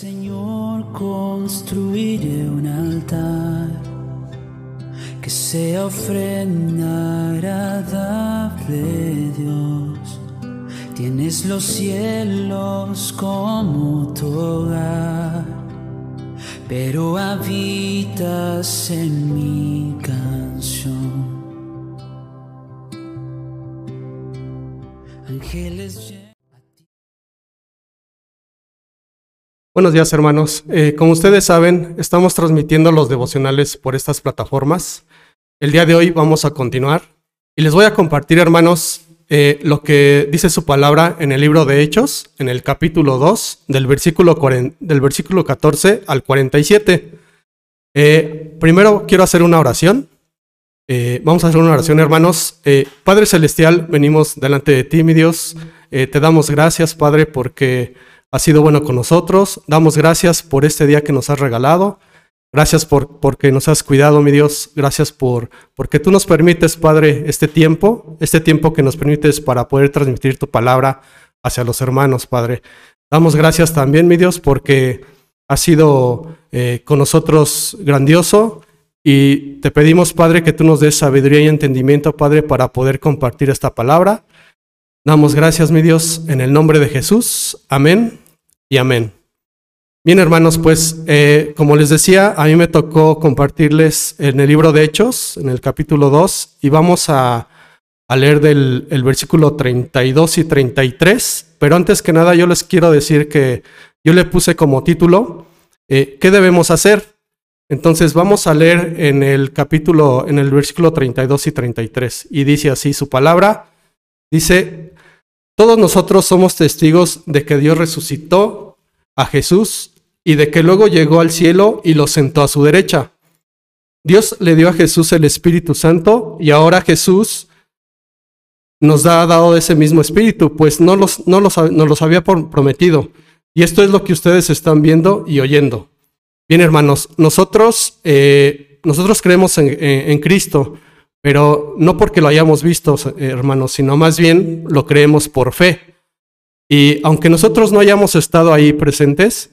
Señor, construiré un altar que sea ofrenda agradable, Dios. Tienes los cielos como tu hogar, pero habitas en mi canción. Ángeles. Buenos días hermanos. Eh, como ustedes saben, estamos transmitiendo los devocionales por estas plataformas. El día de hoy vamos a continuar y les voy a compartir hermanos eh, lo que dice su palabra en el libro de Hechos, en el capítulo 2, del versículo, del versículo 14 al 47. Eh, primero quiero hacer una oración. vamos a hacer una oración hermanos. Padre Celestial, venimos delante de ti, mi Dios. te damos gracias, Padre, porque has sido bueno con nosotros. Damos gracias por este día que nos has regalado. Gracias por porque nos has cuidado, mi Dios. Gracias por porque tú nos permites, Padre, este tiempo, este tiempo que nos permites para poder transmitir tu palabra hacia los hermanos, Padre. Damos gracias también, mi Dios, porque has sido eh, con nosotros grandioso y te pedimos, Padre, que tú nos des sabiduría y entendimiento, Padre, para poder compartir esta palabra. Damos gracias, mi Dios, en el nombre de Jesús. Amén y amén. Bien, hermanos, pues eh, como les decía, a mí me tocó compartirles en el libro de Hechos, en el capítulo 2, y vamos a, leer del el versículo 32 y 33. Pero antes que nada, yo les quiero decir que yo le puse como título, eh, ¿qué debemos hacer? Entonces vamos a leer en el capítulo, en el versículo 32 y 33, y dice así su palabra. Dice, todos nosotros somos testigos de que Dios resucitó a Jesús y de que luego llegó al cielo y lo sentó a su derecha. Dios le dio a Jesús el Espíritu Santo y ahora Jesús nos ha dado ese mismo Espíritu, pues no los, no los, los había prometido. Y esto es lo que ustedes están viendo y oyendo. Bien, hermanos, nosotros, eh, nosotros creemos en Cristo pero no porque lo hayamos visto, hermanos, sino más bien lo creemos por fe. Y aunque nosotros no hayamos estado ahí presentes,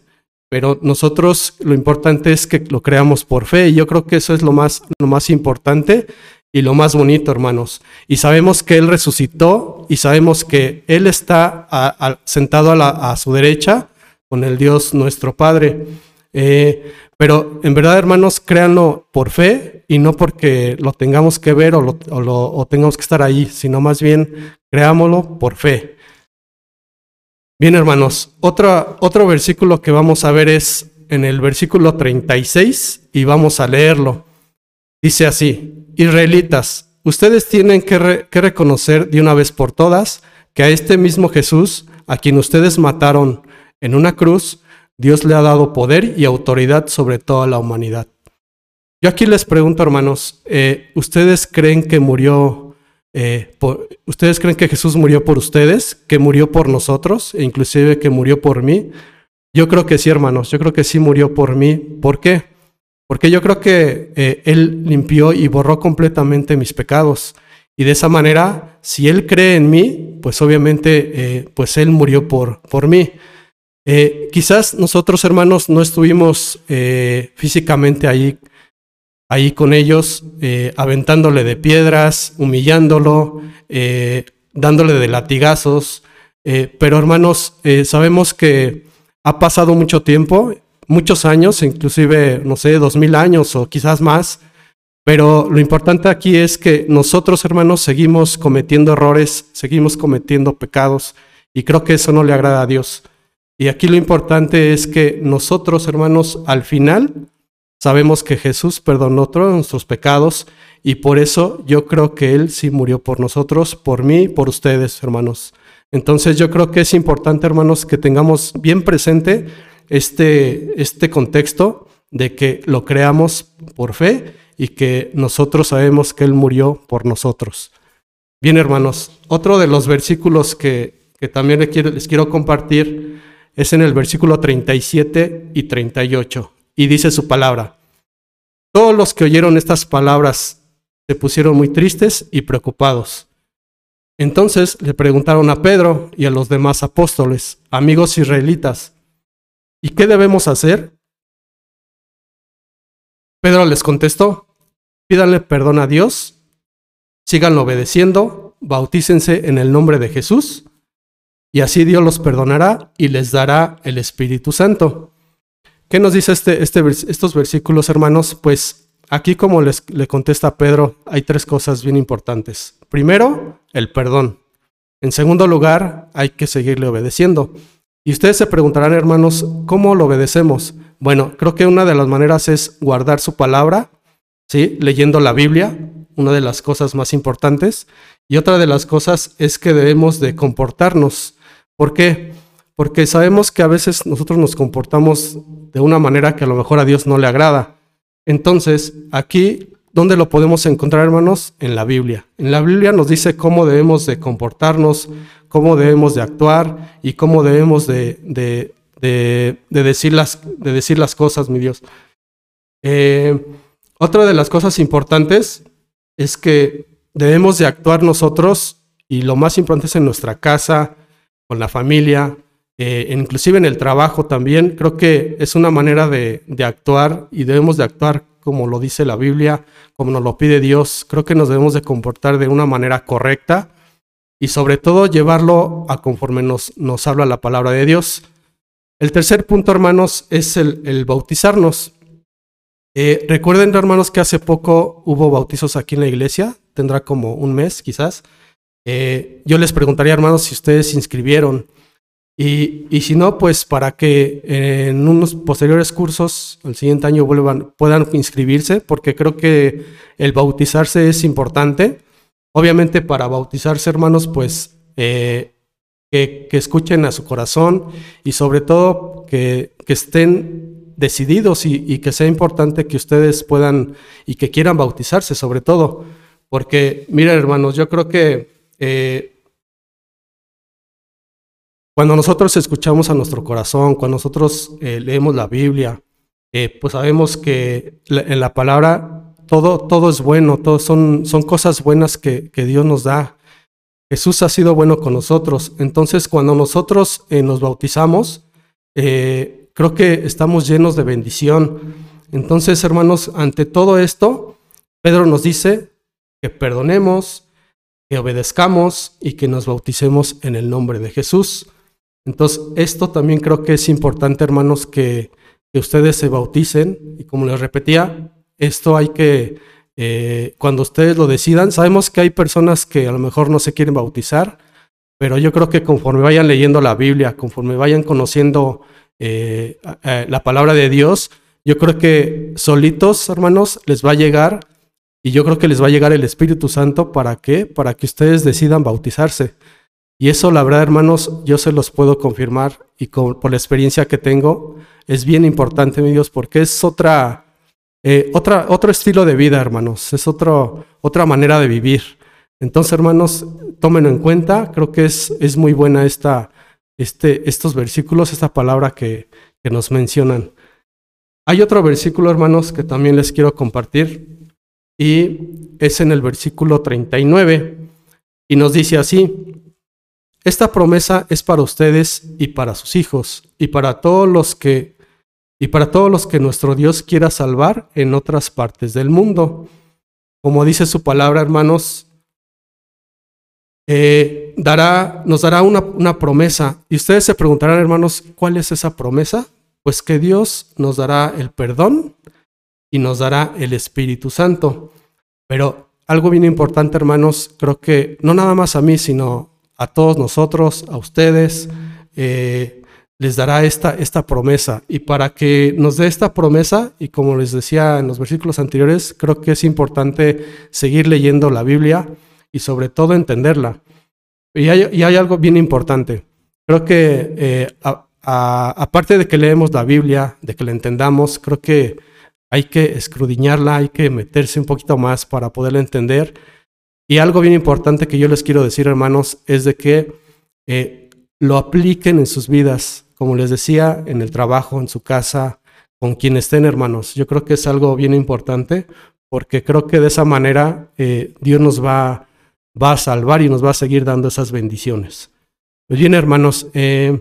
pero nosotros lo importante es que lo creamos por fe y yo creo que eso es lo más, lo más importante y lo más bonito, hermanos. Y sabemos que Él resucitó y sabemos que Él está sentado a, su derecha con el Dios nuestro Padre. Eh, pero en verdad, hermanos, créanlo por fe y no porque lo tengamos que ver o, lo, tengamos que estar ahí, sino más bien creámoslo por fe. Bien, hermanos, otro, otro versículo que vamos a ver es en el versículo 36 y vamos a leerlo. Dice así, Israelitas, ustedes tienen que reconocer de una vez por todas que a este mismo Jesús, a quien ustedes mataron en una cruz, Dios le ha dado poder y autoridad sobre toda la humanidad. Yo aquí les pregunto, hermanos, eh, ¿ustedes creen que murió, eh, ustedes creen que Jesús murió por ustedes, que murió por nosotros, e inclusive que murió por mí? Yo creo que sí, hermanos, yo creo que sí murió por mí. ¿Por qué? Porque yo creo que eh, Él limpió y borró completamente mis pecados. Y de esa manera, si Él cree en mí, pues obviamente, pues Él murió por, por mí. Quizás nosotros, hermanos, no estuvimos físicamente ahí, ahí con ellos, eh, aventándole de piedras, humillándolo, dándole de latigazos, pero hermanos, sabemos que ha pasado mucho tiempo, muchos años, inclusive, no sé, dos mil años o quizás más, pero lo importante aquí es que nosotros, hermanos, seguimos cometiendo errores, seguimos cometiendo pecados, y creo que eso no le agrada a Dios. Y aquí lo importante es que nosotros, hermanos, al final sabemos que Jesús perdonó todos nuestros pecados y por eso yo creo que Él sí murió por nosotros, por mí, por ustedes, hermanos. Entonces yo creo que es importante, hermanos, que tengamos bien presente este, este contexto de que lo creamos por fe y que nosotros sabemos que Él murió por nosotros. Bien, hermanos, otro de los versículos que, que también les quiero, les quiero compartir es en el versículo 37 y 38. Y dice su palabra. Todos los que oyeron estas palabras se pusieron muy tristes y preocupados. Entonces le preguntaron a Pedro y a los demás apóstoles, amigos israelitas, ¿Y qué debemos hacer? Pedro les contestó, pídanle perdón a Dios, síganlo obedeciendo, bautícense en el nombre de Jesús, y así Dios los perdonará y les dará el Espíritu Santo. ¿Qué nos dice este, este, estos versículos, hermanos? Pues aquí como les, le contesta Pedro, hay tres cosas bien importantes. Primero, el perdón. En segundo lugar, hay que seguirle obedeciendo. Y ustedes se preguntarán, hermanos, ¿cómo lo obedecemos? Bueno, creo que una de las maneras es guardar su palabra, ¿sí? Leyendo la Biblia, una de las cosas más importantes. Y otra de las cosas es que debemos de comportarnos. ¿Por qué? Porque sabemos que a veces nosotros nos comportamos de una manera que a lo mejor a Dios no le agrada. Entonces, aquí, ¿dónde lo podemos encontrar, hermanos? En la Biblia. En la Biblia nos dice cómo debemos de comportarnos, cómo debemos de actuar y cómo debemos de, decir las cosas, mi Dios. Eh, otra de las cosas importantes es que debemos de actuar nosotros y lo más importante es en nuestra casa, con la familia, eh, inclusive en el trabajo también. Creo que es una manera de, actuar y debemos de actuar como lo dice la Biblia, como nos lo pide Dios. Creo que nos debemos de comportar de una manera correcta y sobre todo llevarlo a conforme nos, nos habla la palabra de Dios. El tercer punto, hermanos, es el, bautizarnos. Eh, recuerden, hermanos, que hace poco hubo bautizos aquí en la iglesia, tendrá como un mes quizás. Eh, yo les preguntaría, hermanos, si ustedes se inscribieron. Y, y, si no, pues para que en unos posteriores cursos, el siguiente año, vuelvan, puedan inscribirse, porque creo que el bautizarse es importante. Obviamente para bautizarse, hermanos, pues eh, que, escuchen a su corazón y sobre todo que, estén decididos y, que sea importante que ustedes puedan y que quieran bautizarse sobre todo. Porque, miren hermanos, yo creo que eh, cuando nosotros escuchamos a nuestro corazón, cuando nosotros eh, leemos la Biblia, eh, pues sabemos que en la palabra todo, todo es bueno, todo son, son cosas buenas que, que Dios nos da. Jesús ha sido bueno con nosotros. Entonces, cuando nosotros eh, nos bautizamos, creo que estamos llenos de bendición. Entonces, hermanos, ante todo esto, Pedro nos dice que perdonemos, que obedezcamos y que nos bauticemos en el nombre de Jesús. Entonces, esto también creo que es importante, hermanos, que, ustedes se bauticen. Y como les repetía, esto hay que eh, cuando ustedes lo decidan. Sabemos que hay personas que a lo mejor no se quieren bautizar, pero yo creo que conforme vayan leyendo la Biblia, conforme vayan conociendo eh, la palabra de Dios, yo creo que solitos, hermanos, les va a llegar y yo creo que les va a llegar el Espíritu Santo. ¿Para qué? Para que ustedes decidan bautizarse. Y eso, la verdad, hermanos, yo se los puedo confirmar y por la experiencia que tengo, es bien importante, mi Dios, porque es otra, eh, otra, otro estilo de vida, hermanos, es otro, otra manera de vivir. Entonces, hermanos, tómenlo en cuenta. Creo que es, es muy buena esta, este, estos versículos, esta palabra que, que nos mencionan. Hay otro versículo, hermanos, que también les quiero compartir y es en el versículo 39 y nos dice así, esta promesa es para ustedes y para sus hijos y para todos los que y para todos los que nuestro Dios quiera salvar en otras partes del mundo. Como dice su palabra, hermanos, eh, dará, nos dará una, una promesa. Y ustedes se preguntarán, hermanos, ¿cuál es esa promesa? Pues que Dios nos dará el perdón y nos dará el Espíritu Santo. Pero algo bien importante, hermanos, creo que no nada más a mí, sino a todos nosotros, a ustedes, eh, les dará esta, esta promesa. Y para que nos dé esta promesa, y como les decía en los versículos anteriores, creo que es importante seguir leyendo la Biblia y sobre todo entenderla. Y hay, hay algo bien importante. Creo que eh, aparte de que leemos la Biblia, de que la entendamos, creo que hay que escrudiñarla, hay que meterse un poquito más para poderla entender. Y algo bien importante que yo les quiero decir, hermanos, es de que eh, lo apliquen en sus vidas como les decía, en el trabajo, en su casa, con quien estén hermanos. Yo creo que es algo bien importante porque creo que de esa manera eh, Dios nos va, va, a salvar y nos va a seguir dando esas bendiciones. Pues bien, hermanos, eh,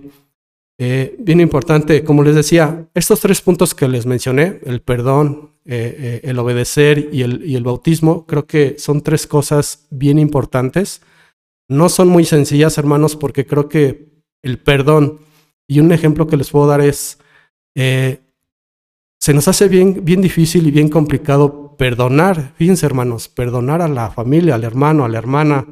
Eh, bien importante, como les decía, estos tres puntos que les mencioné, el perdón, eh, eh, el obedecer y el, y el bautismo, creo que son tres cosas bien importantes. No son muy sencillas, hermanos, porque creo que el perdón, y un ejemplo que les puedo dar es, se nos hace bien, bien difícil y bien complicado perdonar, fíjense hermanos, perdonar a la familia, al hermano, a la hermana,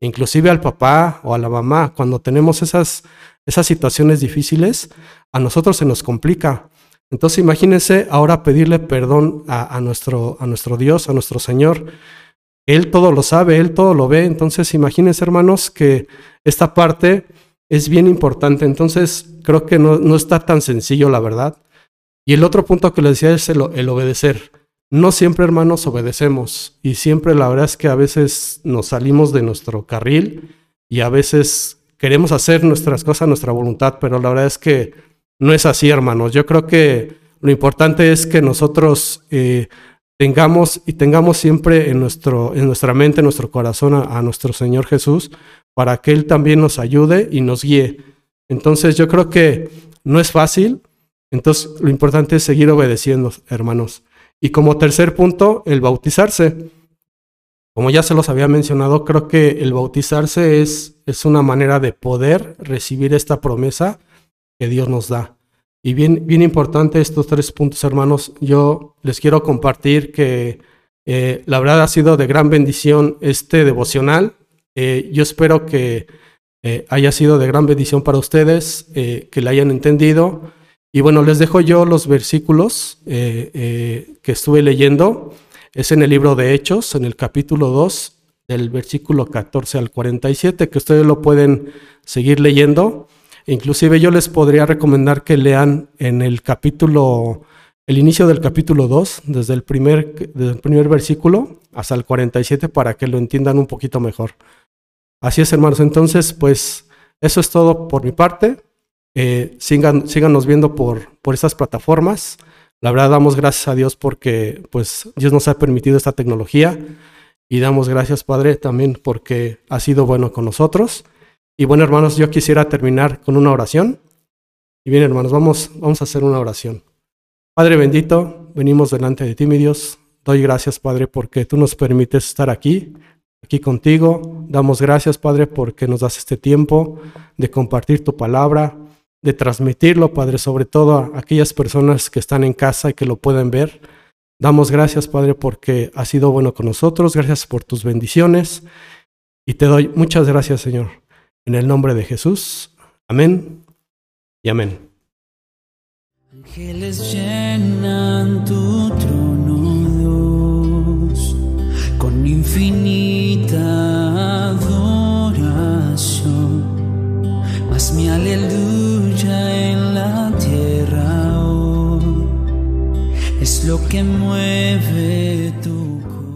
inclusive al papá o a la mamá, cuando tenemos esas, esas situaciones difíciles, a nosotros se nos complica. Entonces imagínense ahora pedirle perdón a, nuestro, a nuestro Dios, a nuestro Señor. Él todo lo sabe, Él todo lo ve. Entonces imagínense hermanos que esta parte es bien importante. Entonces creo que no, no está tan sencillo, la verdad. Y el otro punto que les decía es el, el obedecer. No siempre, hermanos, obedecemos y siempre la verdad es que a veces nos salimos de nuestro carril y a veces queremos hacer nuestras cosas a nuestra voluntad, pero la verdad es que no es así, hermanos. Yo creo que lo importante es que nosotros eh, tengamos y tengamos siempre en, nuestro, en nuestra mente, en nuestro corazón a, nuestro Señor Jesús para que Él también nos ayude y nos guíe. Entonces yo creo que no es fácil, entonces lo importante es seguir obedeciendo, hermanos. Y como tercer punto, el bautizarse. Como ya se los había mencionado, creo que el bautizarse es, es una manera de poder recibir esta promesa que Dios nos da. Y bien, bien importante estos tres puntos, hermanos. Yo les quiero compartir que eh, la verdad ha sido de gran bendición este devocional. Eh, yo espero que eh, haya sido de gran bendición para ustedes, que la hayan entendido y bueno, les dejo yo los versículos eh, eh, que estuve leyendo. Es en el libro de Hechos, en el capítulo 2, del versículo 14 al 47, que ustedes lo pueden seguir leyendo. Inclusive yo les podría recomendar que lean en el capítulo, el inicio del capítulo 2, desde el primer, desde el primer versículo hasta el 47, para que lo entiendan un poquito mejor. Así es, hermanos. Entonces, pues eso es todo por mi parte. Eh, síganos viendo por, por estas plataformas. La verdad damos gracias a Dios porque pues Dios nos ha permitido esta tecnología y damos gracias Padre también porque ha sido bueno con nosotros. Y bueno hermanos, yo quisiera terminar con una oración. Y bien hermanos, vamos, vamos a hacer una oración. Padre bendito, venimos delante de ti mi Dios. Doy gracias Padre porque tú nos permites estar aquí, aquí contigo. Damos gracias Padre porque nos das este tiempo de compartir tu palabra de transmitirlo, Padre, sobre todo a aquellas personas que están en casa y que lo pueden ver. Damos gracias, Padre, porque has sido bueno con nosotros. Gracias por tus bendiciones. Y te doy muchas gracias, Señor. En el nombre de Jesús. Amén y amén. Ángeles llenan tu que mueve.